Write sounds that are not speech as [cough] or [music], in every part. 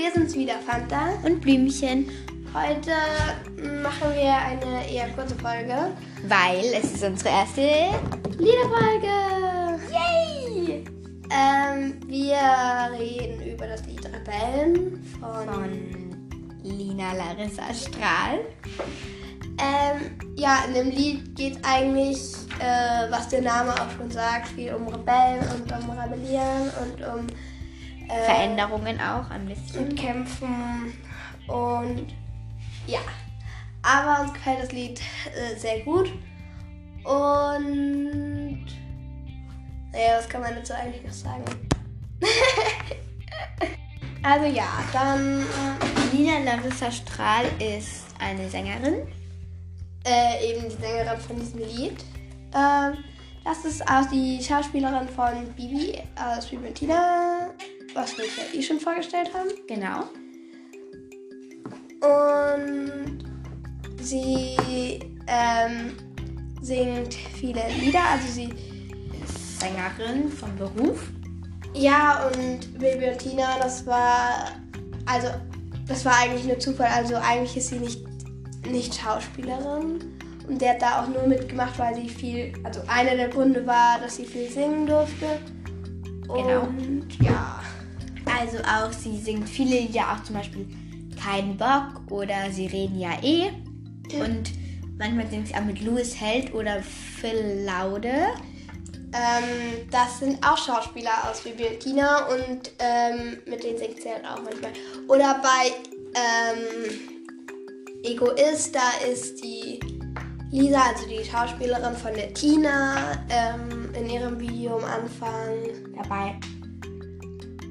wir sind's wieder, Fanta. Und Blümchen. Heute machen wir eine eher kurze Folge. Weil es ist unsere erste Liederfolge. Yay! Ähm, wir reden über das Lied Rebellen von, von Lina Larissa Strahl. Ähm, ja, in dem Lied geht es eigentlich, äh, was der Name auch schon sagt, viel um Rebellen und um Rebellieren und um äh, Veränderungen auch ein bisschen. Und Kämpfen und ja. Aber uns gefällt das Lied äh, sehr gut. Und naja, was kann man dazu eigentlich noch sagen? [laughs] also ja, dann. Äh, Lina Larissa Strahl ist eine Sängerin äh, eben die Sängerin von diesem Lied. Ähm, das ist auch die Schauspielerin von Bibi aus Fiorentina, was wir ja eh schon vorgestellt haben. Genau. Und sie ähm, singt viele Lieder, also sie ist Sängerin von Beruf. Ja, und Bibi und Tina, das war, also, das war eigentlich nur Zufall. Also eigentlich ist sie nicht nicht Schauspielerin. Und der hat da auch nur mitgemacht, weil sie viel, also einer der Gründe war, dass sie viel singen durfte. Genau. Und ja. Also auch, sie singt viele Lieder, auch zum Beispiel Kein Bock oder Sie reden ja eh. Und manchmal singt sie auch mit Louis Held oder Phil Laude. Ähm, das sind auch Schauspieler aus Bibliothekina und ähm, mit denen singt sie halt auch manchmal. Oder bei ähm, Egoist, da ist die Lisa, also die Schauspielerin von der Tina, ähm, in ihrem Video am Anfang dabei.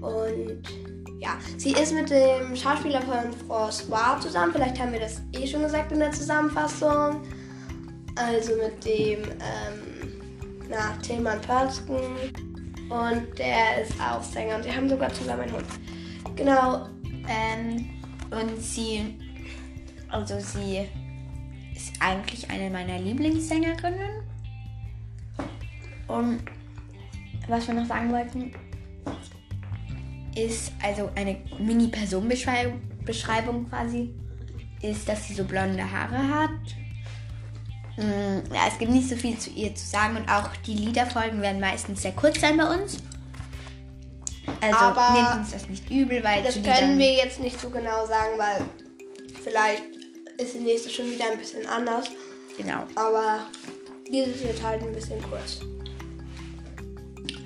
Und ja, sie ist mit dem Schauspieler von François zusammen. Vielleicht haben wir das eh schon gesagt in der Zusammenfassung. Also mit dem ähm, na, Tillmann Pörsken. Und der ist auch Sänger und sie haben sogar zusammen einen Hund. Genau. Ähm, und sie also sie ist eigentlich eine meiner Lieblingssängerinnen. Und was wir noch sagen wollten, ist also eine Mini-Personenbeschreibung quasi, ist, dass sie so blonde Haare hat. Mm, ja, es gibt nicht so viel zu ihr zu sagen und auch die Liederfolgen werden meistens sehr kurz sein bei uns. Also Aber nehmt uns das nicht übel, weil das können wir jetzt nicht so genau sagen, weil vielleicht ist die nächste schon wieder ein bisschen anders. Genau. Aber dieses wird halt ein bisschen kurz.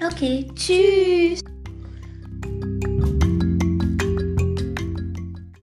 Okay, tschüss.